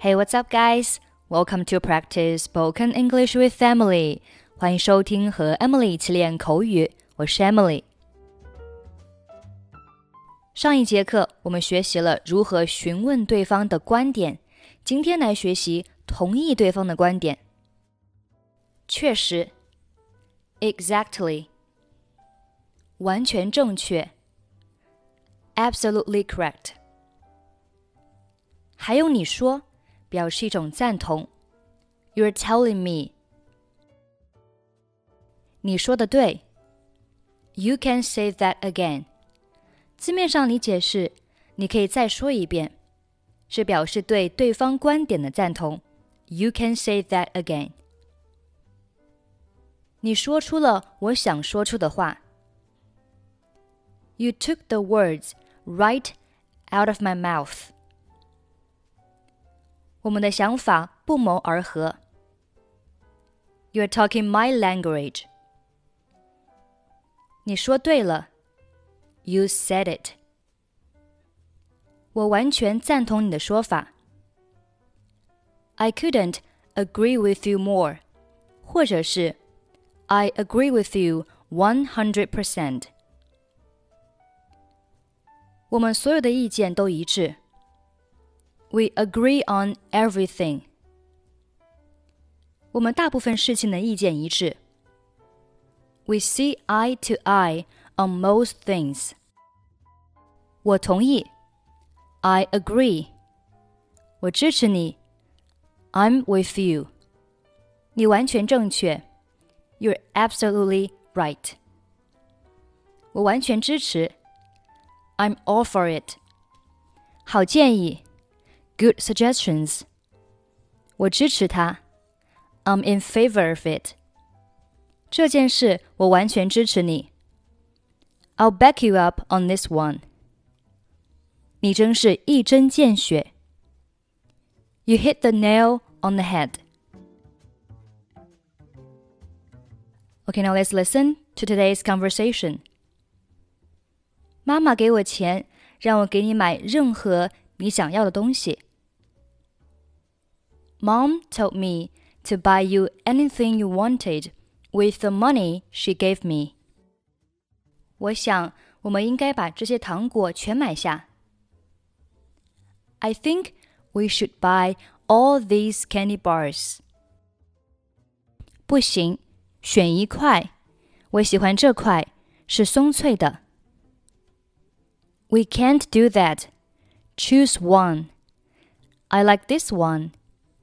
Hey, what's up, guys? Welcome to practice spoken English with Emily. 欢迎收听和 Emily 一起练口语，我是 Emily。上一节课我们学习了如何询问对方的观点，今天来学习同意对方的观点。确实，exactly，完全正确，absolutely correct。还有你说， 表示一种赞同。You're telling me。你说的对。You can say that again。字面上理解是，你可以再说一遍，是表示对对方观点的赞同。You can say that again。你说出了我想说出的话。You took the words right out of my mouth。 我们的想法不谋而合。You're talking my language。你说对了，You said it。我完全赞同你的说法。I couldn't agree with you more，或者是 I agree with you one hundred percent。我们所有的意见都一致。 we agree on everything. 我们大部分事情的意见一致。We see eye to eye on most things. 我同意。I agree. 我支持你。I'm with you. 你完全正确。You're absolutely right. 我完全支持。I'm all for it. 好建议。 good suggestions. 我支持他。I'm in favor of it. 这件事我完全支持你。I'll back you up on this one. 你真是一针见血。You hit the nail on the head. Okay, now let's listen to today's conversation. 妈妈给我钱，让我给你买任何你想要的东西。 Mom told me to buy you anything you wanted with the money she gave me. 我想我们应该把这些糖果全买下。I think we should buy all these candy bars. 不行，选一块。我喜欢这块，是松脆的。We can't do that. Choose one. I like this one.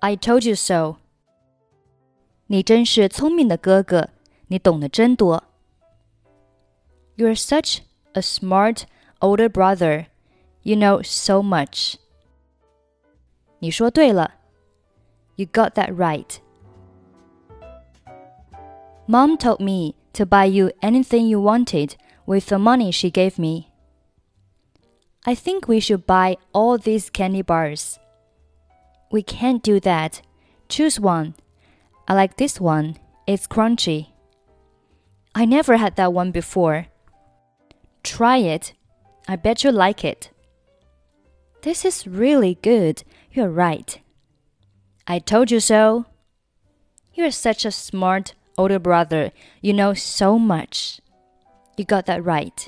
I told you so。你真是聪明的哥哥，你懂得真多。You're such a smart older brother. You know so much. 你说对了。You got that right. Mom told me to buy you anything you wanted with the money she gave me. I think we should buy all these candy bars. We can't do that. Choose one. I like this one. It's crunchy. I never had that one before. Try it. I bet you like it. This is really good. You're right. I told you so. You're such a smart older brother. You know so much. You got that right.